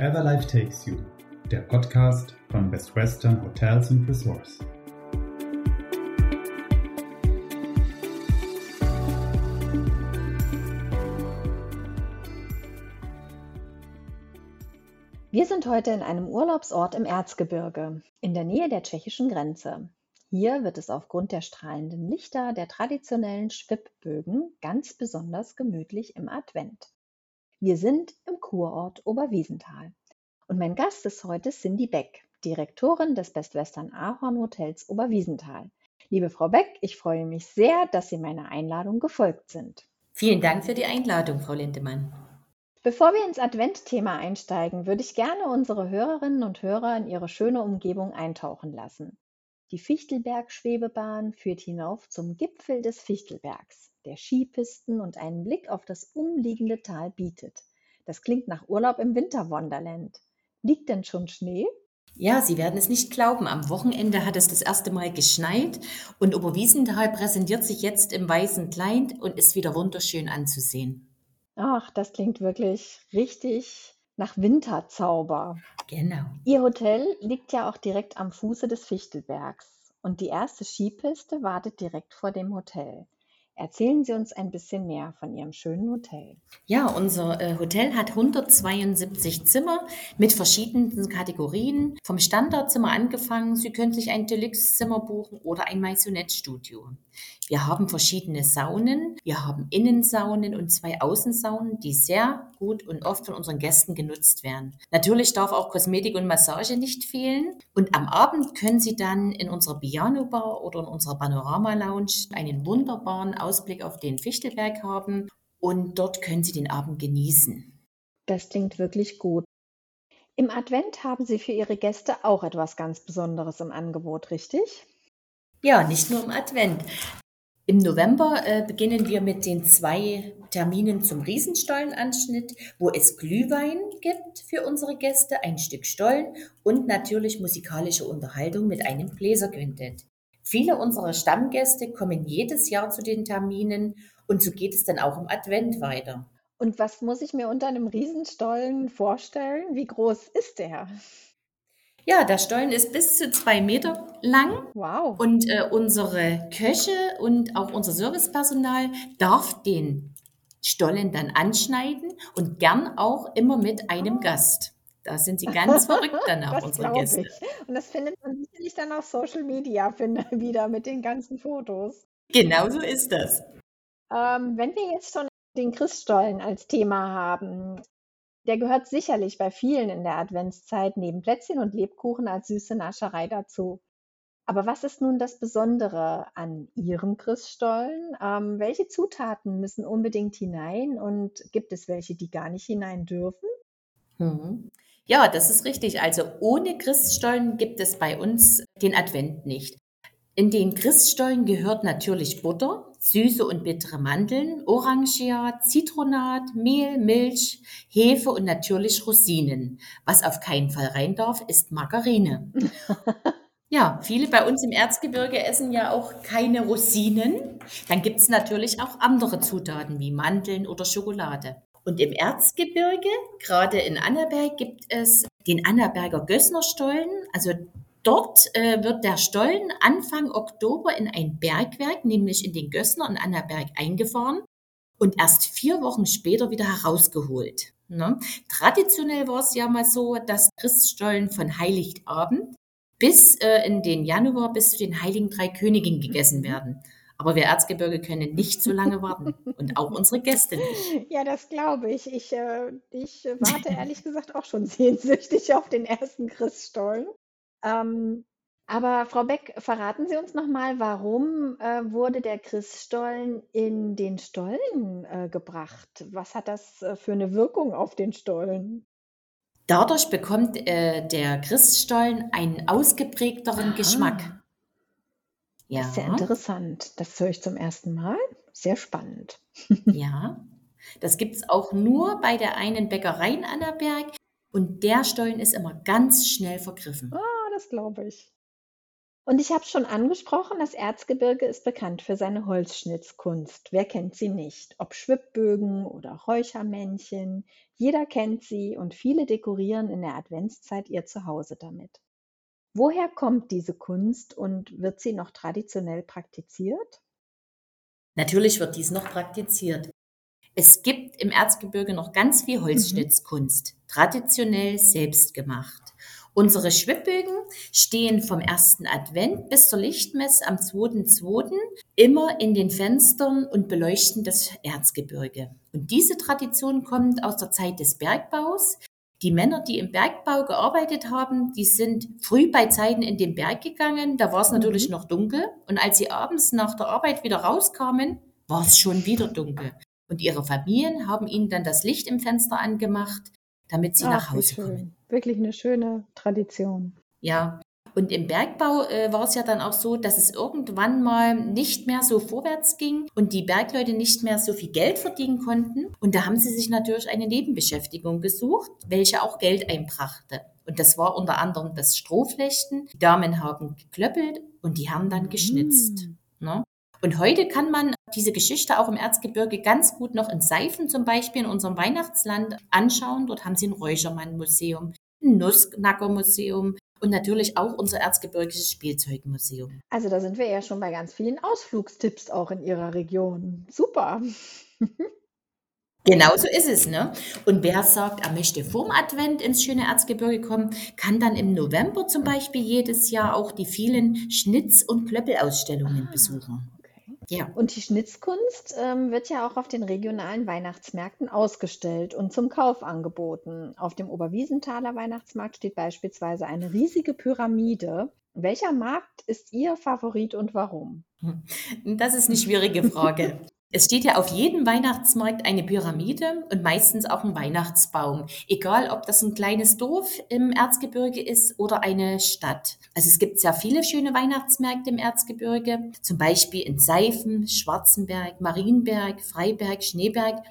Wherever Life Takes You, der Podcast von Best Western Hotels and Resorts. Wir sind heute in einem Urlaubsort im Erzgebirge, in der Nähe der tschechischen Grenze. Hier wird es aufgrund der strahlenden Lichter der traditionellen Schwibbögen ganz besonders gemütlich im Advent. Wir sind im Kurort Oberwiesenthal. Und mein Gast ist heute Cindy Beck, Direktorin des Best Western Ahorn Hotels Oberwiesenthal. Liebe Frau Beck, ich freue mich sehr, dass Sie meiner Einladung gefolgt sind. Vielen Dank für die Einladung, Frau Lindemann. Bevor wir ins Adventthema einsteigen, würde ich gerne unsere Hörerinnen und Hörer in ihre schöne Umgebung eintauchen lassen. Die Fichtelberg-Schwebebahn führt hinauf zum Gipfel des Fichtelbergs, der Skipisten und einen Blick auf das umliegende Tal bietet. Das klingt nach Urlaub im Winterwonderland. Liegt denn schon Schnee? Ja, Sie werden es nicht glauben. Am Wochenende hat es das erste Mal geschneit und Oberwiesenthal präsentiert sich jetzt im weißen Kleid und ist wieder wunderschön anzusehen. Ach, das klingt wirklich richtig nach Winterzauber. Genau. Ihr Hotel liegt ja auch direkt am Fuße des Fichtelbergs und die erste Skipiste wartet direkt vor dem Hotel. Erzählen Sie uns ein bisschen mehr von Ihrem schönen Hotel. Ja, unser äh, Hotel hat 172 Zimmer mit verschiedenen Kategorien. Vom Standardzimmer angefangen, Sie können sich ein Deluxe-Zimmer buchen oder ein Maisonette-Studio. Wir haben verschiedene Saunen. Wir haben Innensaunen und zwei Außensaunen, die sehr gut und oft von unseren Gästen genutzt werden. Natürlich darf auch Kosmetik und Massage nicht fehlen. Und am Abend können Sie dann in unserer Piano Bar oder in unserer Panorama Lounge einen wunderbaren Ausblick auf den Fichtelberg haben. Und dort können Sie den Abend genießen. Das klingt wirklich gut. Im Advent haben Sie für Ihre Gäste auch etwas ganz Besonderes im Angebot, richtig? Ja, nicht nur im Advent. Im November äh, beginnen wir mit den zwei Terminen zum Riesenstollenanschnitt, wo es Glühwein gibt für unsere Gäste, ein Stück Stollen und natürlich musikalische Unterhaltung mit einem Bläserquintett. Viele unserer Stammgäste kommen jedes Jahr zu den Terminen und so geht es dann auch im Advent weiter. Und was muss ich mir unter einem Riesenstollen vorstellen? Wie groß ist der? Ja, der Stollen ist bis zu zwei Meter lang. Wow. Und äh, unsere Köche und auch unser Servicepersonal darf den Stollen dann anschneiden und gern auch immer mit einem. Gast. Da sind sie ganz verrückt danach, unsere Gäste. Ich. Und das findet man sicherlich dann auf Social Media wieder mit den ganzen Fotos. Genau so ist das. Ähm, wenn wir jetzt schon den Christstollen als Thema haben, der gehört sicherlich bei vielen in der Adventszeit neben Plätzchen und Lebkuchen als süße Nascherei dazu. Aber was ist nun das Besondere an Ihrem Christstollen? Ähm, welche Zutaten müssen unbedingt hinein und gibt es welche, die gar nicht hinein dürfen? Mhm. Ja, das ist richtig. Also ohne Christstollen gibt es bei uns den Advent nicht. In den Christstollen gehört natürlich Butter, süße und bittere Mandeln, Orangiat, Zitronat, Mehl, Milch, Hefe und natürlich Rosinen. Was auf keinen Fall rein darf, ist Margarine. ja, viele bei uns im Erzgebirge essen ja auch keine Rosinen. Dann gibt es natürlich auch andere Zutaten wie Mandeln oder Schokolade. Und im Erzgebirge, gerade in Annaberg, gibt es den Annaberger Gössnerstollen. Also Dort äh, wird der Stollen Anfang Oktober in ein Bergwerk, nämlich in den Gössner in Annaberg, eingefahren und erst vier Wochen später wieder herausgeholt. Ne? Traditionell war es ja mal so, dass Christstollen von Heiligabend bis äh, in den Januar bis zu den Heiligen Drei Königen gegessen werden. Aber wir Erzgebirge können nicht so lange warten und auch unsere Gäste nicht. Ja, das glaube ich. Ich, äh, ich warte ehrlich gesagt auch schon sehnsüchtig auf den ersten Christstollen. Ähm, aber Frau Beck, verraten Sie uns noch mal, warum äh, wurde der Christstollen in den Stollen äh, gebracht? Was hat das äh, für eine Wirkung auf den Stollen? Dadurch bekommt äh, der Christstollen einen ausgeprägteren Aha. Geschmack. Ja. Das ist interessant. Das höre ich zum ersten Mal. Sehr spannend. ja, das gibt es auch nur bei der einen Bäckerei in Annaberg. Und der Stollen ist immer ganz schnell vergriffen. Ah, das glaube ich. Und ich habe schon angesprochen, das Erzgebirge ist bekannt für seine Holzschnitzkunst. Wer kennt sie nicht? Ob Schwibbögen oder Räuchermännchen, jeder kennt sie und viele dekorieren in der Adventszeit ihr Zuhause damit. Woher kommt diese Kunst und wird sie noch traditionell praktiziert? Natürlich wird dies noch praktiziert. Es gibt im Erzgebirge noch ganz viel Holzschnitzkunst, traditionell selbst gemacht. Unsere Schwibbögen stehen vom ersten Advent bis zur Lichtmesse am 2.2. immer in den Fenstern und beleuchten das Erzgebirge. Und diese Tradition kommt aus der Zeit des Bergbaus. Die Männer, die im Bergbau gearbeitet haben, die sind früh bei Zeiten in den Berg gegangen. Da war es natürlich Mhm. noch dunkel. Und als sie abends nach der Arbeit wieder rauskamen, war es schon wieder dunkel. Und ihre Familien haben ihnen dann das Licht im Fenster angemacht, damit sie nach Ach, wie Hause kommen. Wirklich eine schöne Tradition. Ja, und im Bergbau äh, war es ja dann auch so, dass es irgendwann mal nicht mehr so vorwärts ging und die Bergleute nicht mehr so viel Geld verdienen konnten. Und da haben sie sich natürlich eine Nebenbeschäftigung gesucht, welche auch Geld einbrachte. Und das war unter anderem das Strohflechten. Die Damen haben geklöppelt und die Herren dann geschnitzt. Mm. Ne? Und heute kann man diese Geschichte auch im Erzgebirge ganz gut noch in Seifen zum Beispiel in unserem Weihnachtsland anschauen. Dort haben sie ein Räuchermann-Museum, ein Nussknacker-Museum und natürlich auch unser Erzgebirgisches Spielzeugmuseum. Also da sind wir ja schon bei ganz vielen Ausflugstipps auch in Ihrer Region. Super. Genau so ist es, ne? Und wer sagt, er möchte vorm Advent ins schöne Erzgebirge kommen, kann dann im November zum Beispiel jedes Jahr auch die vielen Schnitz- und Klöppelausstellungen Ah, besuchen. Ja. Und die Schnitzkunst ähm, wird ja auch auf den regionalen Weihnachtsmärkten ausgestellt und zum Kauf angeboten. Auf dem Oberwiesenthaler Weihnachtsmarkt steht beispielsweise eine riesige Pyramide. Welcher Markt ist Ihr Favorit und warum? Das ist eine schwierige Frage. Es steht ja auf jedem Weihnachtsmarkt eine Pyramide und meistens auch ein Weihnachtsbaum. Egal, ob das ein kleines Dorf im Erzgebirge ist oder eine Stadt. Also es gibt sehr viele schöne Weihnachtsmärkte im Erzgebirge. Zum Beispiel in Seifen, Schwarzenberg, Marienberg, Freiberg, Schneeberg.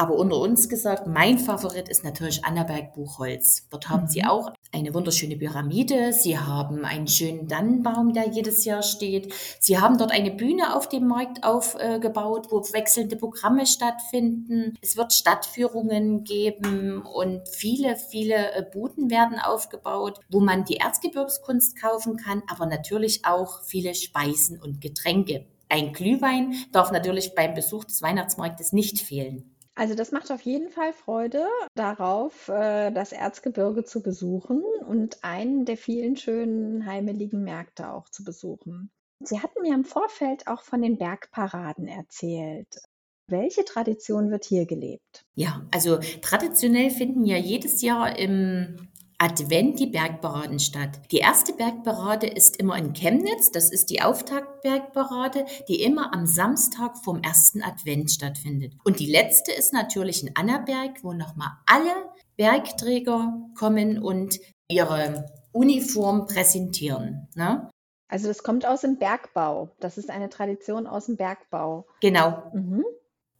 Aber unter uns gesagt, mein Favorit ist natürlich Annaberg Buchholz. Dort haben sie Mhm. auch eine wunderschöne Pyramide. Sie haben einen schönen Dannenbaum, der jedes Jahr steht. Sie haben dort eine Bühne auf dem Markt aufgebaut, wo wechselnde Programme stattfinden. Es wird Stadtführungen geben und viele, viele äh, Buden werden aufgebaut, wo man die Erzgebirgskunst kaufen kann, aber natürlich auch viele Speisen und Getränke. Ein Glühwein darf natürlich beim Besuch des Weihnachtsmarktes nicht fehlen. Also das macht auf jeden Fall Freude darauf, äh, das Erzgebirge zu besuchen und einen der vielen schönen heimeligen Märkte auch zu besuchen. Sie hatten mir im Vorfeld auch von den Bergparaden erzählt. Welche Tradition wird hier gelebt? Ja, also traditionell finden ja jedes Jahr im Advent die Bergparaden statt. Die erste Bergparade ist immer in Chemnitz. Das ist die Auftaktbergparade, die immer am Samstag vom ersten Advent stattfindet. Und die letzte ist natürlich in Annaberg, wo nochmal alle Bergträger kommen und ihre Uniform präsentieren. Ne? Also das kommt aus dem Bergbau. Das ist eine Tradition aus dem Bergbau. Genau, Mhm.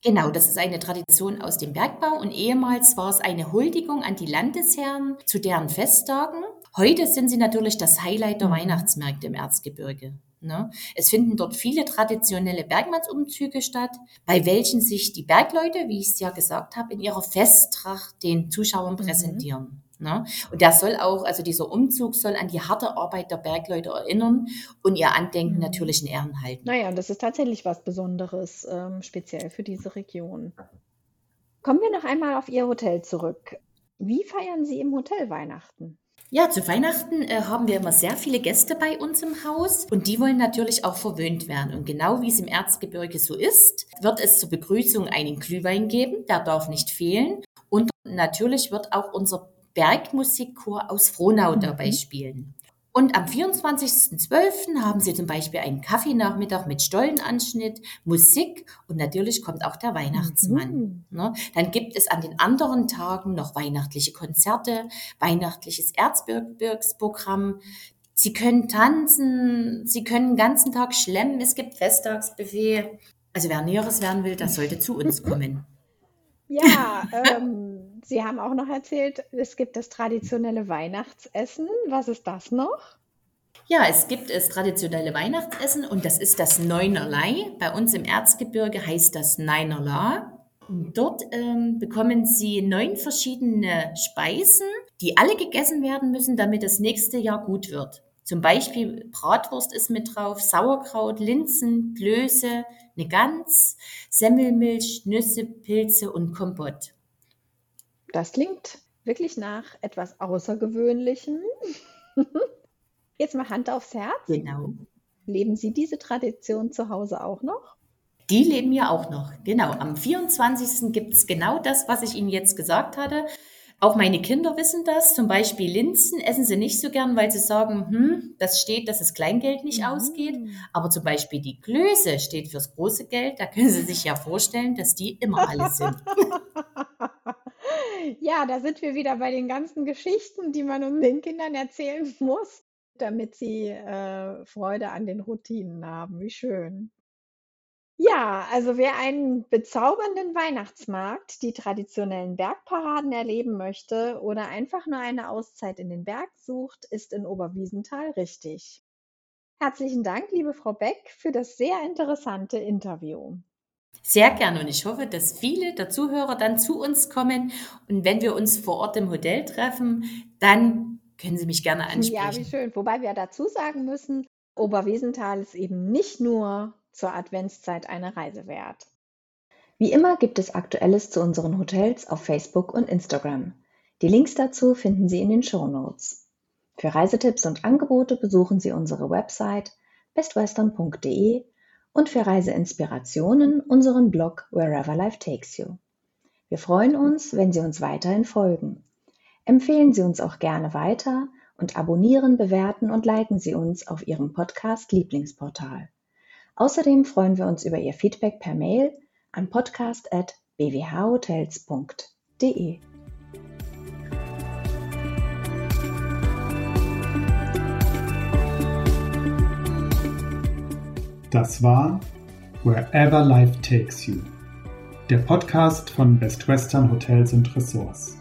Genau, das ist eine Tradition aus dem Bergbau und ehemals war es eine Huldigung an die Landesherren zu deren Festtagen. Heute sind sie natürlich das Highlight der Mhm. Weihnachtsmärkte im Erzgebirge. Ne? Es finden dort viele traditionelle Bergmannsumzüge statt, bei welchen sich die Bergleute, wie ich es ja gesagt habe, in ihrer Festtracht den Zuschauern Mhm. Ne? Und der soll auch, also dieser Umzug soll an die harte Arbeit der Bergleute erinnern und ihr Andenken Mhm. natürlich in Ehren halten. Naja, und das ist tatsächlich was Besonderes, ähm, speziell für diese Region. Kommen wir noch einmal auf Ihr Hotel zurück. Wie feiern Sie im Hotel Weihnachten? Ja, zu Weihnachten äh, haben wir immer sehr viele Gäste bei uns im Haus und die wollen natürlich auch verwöhnt werden. Und genau wie es im Erzgebirge so ist, wird es zur Begrüßung einen Glühwein geben, der darf nicht fehlen. Und natürlich wird auch unser Bergmusikchor aus Frohnau dabei Mhm. spielen. Und am 24.12. haben sie zum Beispiel einen Kaffeenachmittag mit Stollenanschnitt, Musik und natürlich kommt auch der Weihnachtsmann. Mhm. Ne? Dann gibt es an den anderen Tagen noch weihnachtliche Konzerte, weihnachtliches Erzgebirgsprogramm. Sie können tanzen, Sie können den ganzen Tag schlemmen, es gibt Festtagsbuffet. Also wer Näheres werden will, das sollte zu uns kommen. Ja, ähm, Sie haben auch noch erzählt, es gibt das traditionelle Weihnachtsessen. Was ist das noch? Ja, es gibt das traditionelle Weihnachtsessen und das ist das Neunerlei. Bei uns im Erzgebirge heißt das Neinerla. Dort ähm, bekommen Sie neun verschiedene Speisen, die alle gegessen werden müssen, damit das nächste Jahr gut wird. Zum Beispiel Bratwurst ist mit drauf, Sauerkraut, Linsen, Klöße, eine Gans, Semmelmilch, Nüsse, Pilze und Kompott. Das klingt wirklich nach etwas Außergewöhnlichem. Jetzt mal Hand aufs Herz. Genau. Leben Sie diese Tradition zu Hause auch noch? Die leben ja auch noch. Genau. Am 24. gibt es genau das, was ich Ihnen jetzt gesagt hatte. Auch meine Kinder wissen das. Zum Beispiel Linsen essen sie nicht so gern, weil sie sagen, hm, das steht, dass das Kleingeld nicht mhm. ausgeht. Aber zum Beispiel die Klöße steht fürs große Geld. Da können Sie sich ja vorstellen, dass die immer alle sind. ja, da sind wir wieder bei den ganzen Geschichten, die man den Kindern erzählen muss, damit sie äh, Freude an den Routinen haben. Wie schön. Ja, also wer einen bezaubernden Weihnachtsmarkt, die traditionellen Bergparaden erleben möchte oder einfach nur eine Auszeit in den Berg sucht, ist in Oberwiesenthal richtig. Herzlichen Dank, liebe Frau Beck, für das sehr interessante Interview. Sehr gerne und ich hoffe, dass viele der Zuhörer dann zu uns kommen und wenn wir uns vor Ort im Hotel treffen, dann können Sie mich gerne ansprechen. Ja, wie schön. Wobei wir dazu sagen müssen, Oberwiesenthal ist eben nicht nur zur Adventszeit eine Reise wert. Wie immer gibt es Aktuelles zu unseren Hotels auf Facebook und Instagram. Die Links dazu finden Sie in den Show Notes. Für Reisetipps und Angebote besuchen Sie unsere Website bestwestern.de und für Reiseinspirationen unseren Blog Wherever Life Takes You. Wir freuen uns, wenn Sie uns weiterhin folgen. Empfehlen Sie uns auch gerne weiter und abonnieren, bewerten und liken Sie uns auf Ihrem Podcast Lieblingsportal. Außerdem freuen wir uns über Ihr Feedback per Mail an podcast.bwhhotels.de. Das war Wherever Life Takes You, der Podcast von Best Western Hotels und Ressorts.